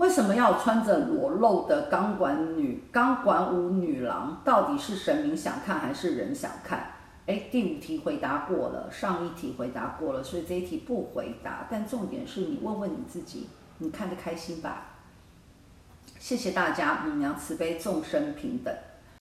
为什么要穿着裸露的钢管女钢管舞女郎？到底是神明想看还是人想看？哎，第五题回答过了，上一题回答过了，所以这一题不回答。但重点是你问问你自己，你看得开心吧？谢谢大家，母娘慈悲，众生平等。